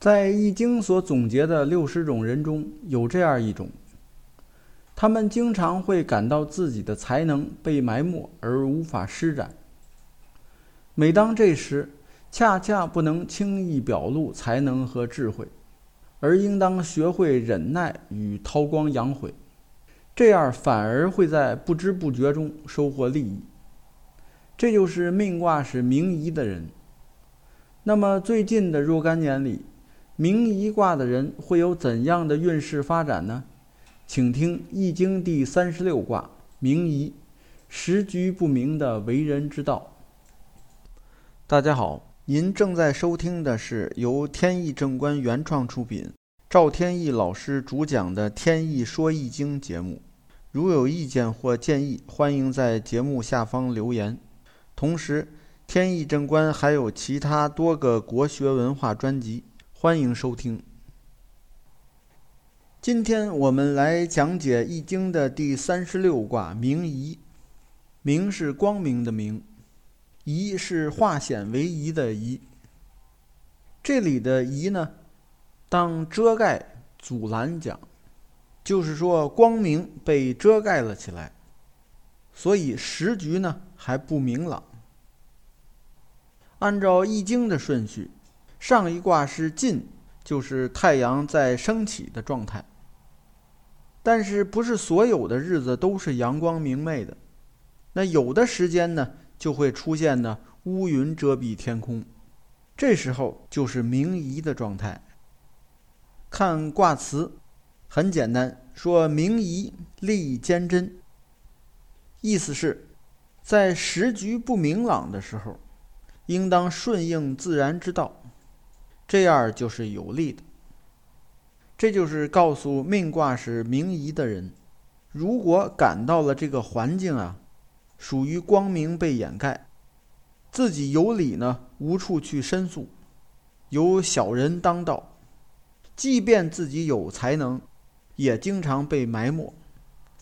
在《易经》所总结的六十种人中，有这样一种，他们经常会感到自己的才能被埋没而无法施展。每当这时，恰恰不能轻易表露才能和智慧，而应当学会忍耐与韬光养晦，这样反而会在不知不觉中收获利益。这就是命卦是明夷的人。那么最近的若干年里，明夷卦的人会有怎样的运势发展呢？请听《易经》第三十六卦明夷，时局不明的为人之道。大家好，您正在收听的是由天意正观原创出品，赵天意老师主讲的《天意说易经》节目。如有意见或建议，欢迎在节目下方留言。同时，天意正观还有其他多个国学文化专辑。欢迎收听。今天我们来讲解《易经》的第三十六卦明夷。明是光明的明，夷是化险为夷的夷。这里的夷呢，当遮盖、阻拦讲，就是说光明被遮盖了起来，所以时局呢还不明朗。按照《易经》的顺序。上一卦是晋，就是太阳在升起的状态。但是不是所有的日子都是阳光明媚的？那有的时间呢，就会出现呢乌云遮蔽天空，这时候就是明夷的状态。看卦辞，很简单，说明夷利坚贞，意思是，在时局不明朗的时候，应当顺应自然之道。这样就是有利的。这就是告诉命卦是明夷的人，如果感到了这个环境啊，属于光明被掩盖，自己有理呢，无处去申诉，由小人当道，即便自己有才能，也经常被埋没，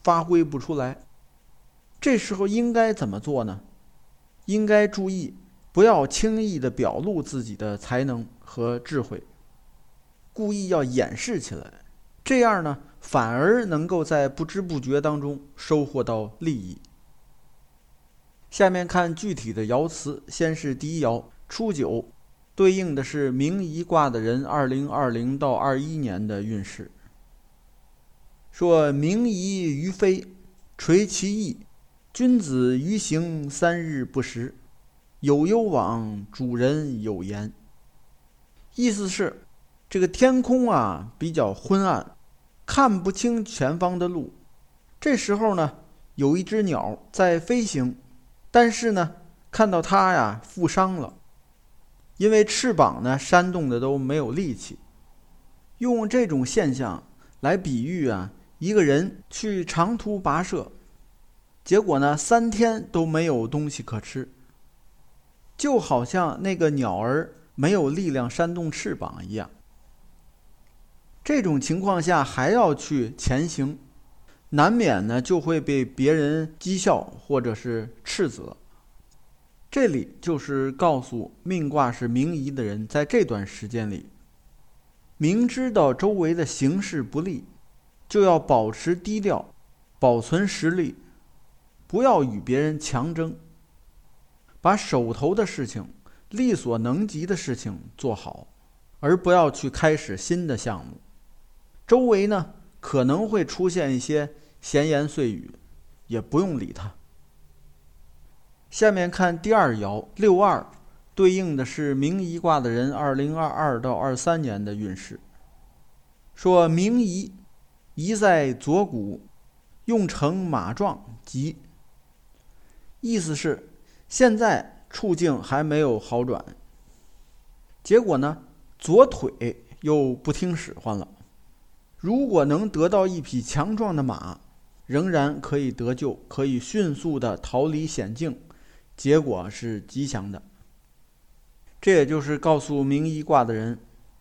发挥不出来。这时候应该怎么做呢？应该注意。不要轻易的表露自己的才能和智慧，故意要掩饰起来，这样呢，反而能够在不知不觉当中收获到利益。下面看具体的爻辞，先是第一爻初九，对应的是明夷卦的人二零二零到二一年的运势。说明夷于飞，垂其翼，君子于行三日不食。有攸往，主人有言。意思是，这个天空啊比较昏暗，看不清前方的路。这时候呢，有一只鸟在飞行，但是呢，看到它呀负伤了，因为翅膀呢扇动的都没有力气。用这种现象来比喻啊，一个人去长途跋涉，结果呢三天都没有东西可吃。就好像那个鸟儿没有力量扇动翅膀一样。这种情况下还要去前行，难免呢就会被别人讥笑或者是斥责。这里就是告诉命卦是明夷的人，在这段时间里，明知道周围的形势不利，就要保持低调，保存实力，不要与别人强争。把手头的事情、力所能及的事情做好，而不要去开始新的项目。周围呢可能会出现一些闲言碎语，也不用理他。下面看第二爻六二，对应的是明夷卦的人二零二二到二三年的运势。说明夷，夷在左股，用成马状，吉。意思是。现在处境还没有好转，结果呢，左腿又不听使唤了。如果能得到一匹强壮的马，仍然可以得救，可以迅速的逃离险境，结果是吉祥的。这也就是告诉明夷卦的人，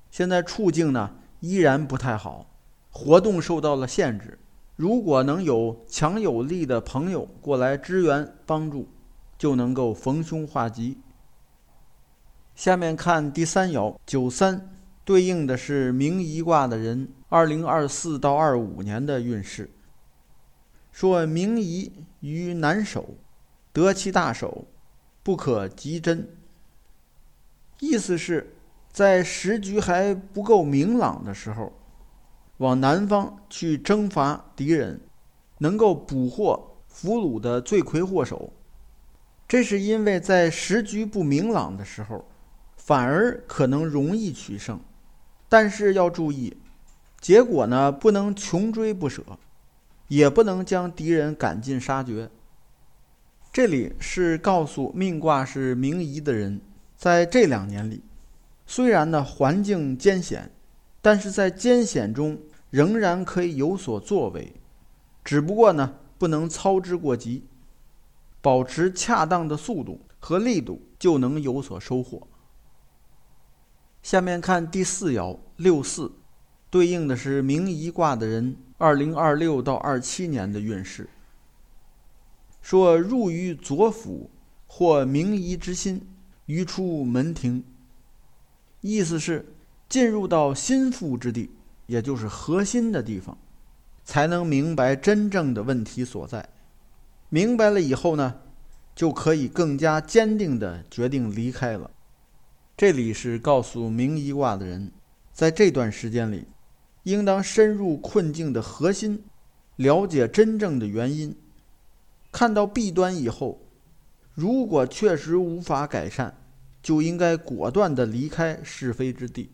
现在处境呢依然不太好，活动受到了限制。如果能有强有力的朋友过来支援帮助。就能够逢凶化吉。下面看第三爻九三，对应的是明夷卦的人，二零二四到二五年的运势。说明夷于南守，得其大守，不可及真。意思是，在时局还不够明朗的时候，往南方去征伐敌人，能够捕获俘虏的罪魁祸首。这是因为在时局不明朗的时候，反而可能容易取胜。但是要注意，结果呢不能穷追不舍。也不能将敌人赶尽杀绝。这里是告诉命卦是明夷的人，在这两年里，虽然呢环境艰险，但是在艰险中仍然可以有所作为，只不过呢不能操之过急，保持恰当的速度和力度，就能有所收获。下面看第四爻六四，对应的是明夷卦的人。二零二六到二七年的运势，说入于左府，或明夷之心，于出门庭。意思是进入到心腹之地，也就是核心的地方，才能明白真正的问题所在。明白了以后呢，就可以更加坚定的决定离开了。这里是告诉明夷卦的人，在这段时间里。应当深入困境的核心，了解真正的原因。看到弊端以后，如果确实无法改善，就应该果断的离开是非之地。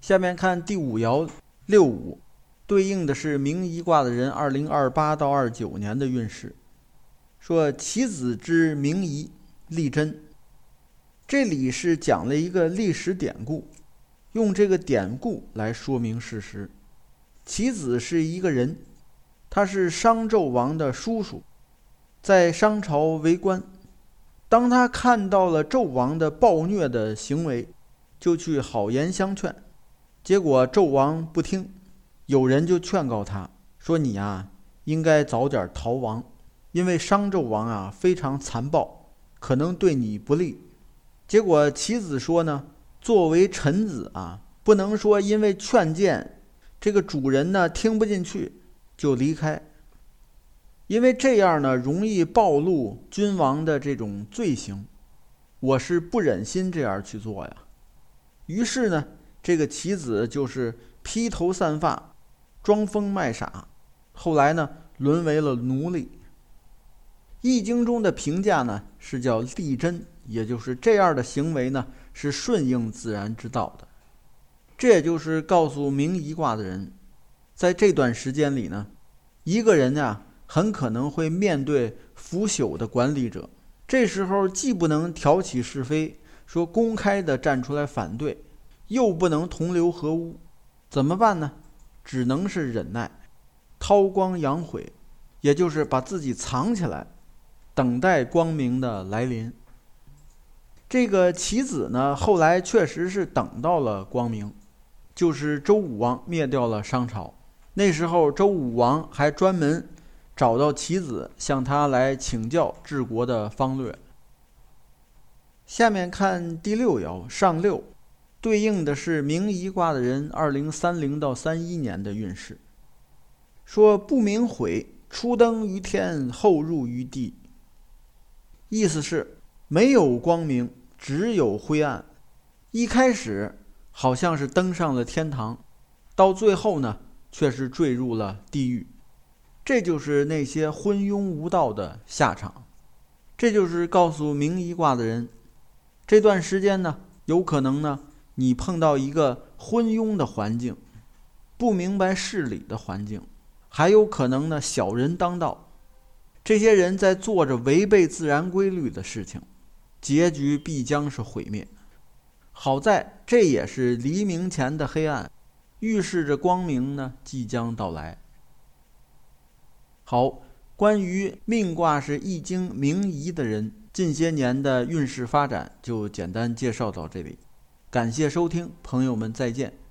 下面看第五爻六五，对应的是明夷卦的人二零二八到二九年的运势。说其子之明夷，立贞。这里是讲了一个历史典故。用这个典故来说明事实。其子是一个人，他是商纣王的叔叔，在商朝为官。当他看到了纣王的暴虐的行为，就去好言相劝。结果纣王不听，有人就劝告他说：“你啊，应该早点逃亡，因为商纣王啊非常残暴，可能对你不利。”结果其子说呢。作为臣子啊，不能说因为劝谏，这个主人呢听不进去就离开，因为这样呢容易暴露君王的这种罪行，我是不忍心这样去做呀。于是呢，这个棋子就是披头散发，装疯卖傻，后来呢沦为了奴隶。《易经》中的评价呢是叫立真，也就是这样的行为呢。是顺应自然之道的，这也就是告诉明夷卦的人，在这段时间里呢，一个人呀很可能会面对腐朽的管理者，这时候既不能挑起是非，说公开的站出来反对，又不能同流合污，怎么办呢？只能是忍耐，韬光养晦，也就是把自己藏起来，等待光明的来临。这个棋子呢，后来确实是等到了光明，就是周武王灭掉了商朝。那时候周武王还专门找到棋子，向他来请教治国的方略。下面看第六爻上六，对应的是明夷卦的人二零三零到三一年的运势。说不明悔，初登于天，后入于地。意思是没有光明。只有灰暗，一开始好像是登上了天堂，到最后呢，却是坠入了地狱。这就是那些昏庸无道的下场。这就是告诉明夷卦的人，这段时间呢，有可能呢，你碰到一个昏庸的环境，不明白事理的环境，还有可能呢，小人当道，这些人在做着违背自然规律的事情。结局必将是毁灭。好在这也是黎明前的黑暗，预示着光明呢即将到来。好，关于命卦是易经明夷的人近些年的运势发展，就简单介绍到这里。感谢收听，朋友们再见。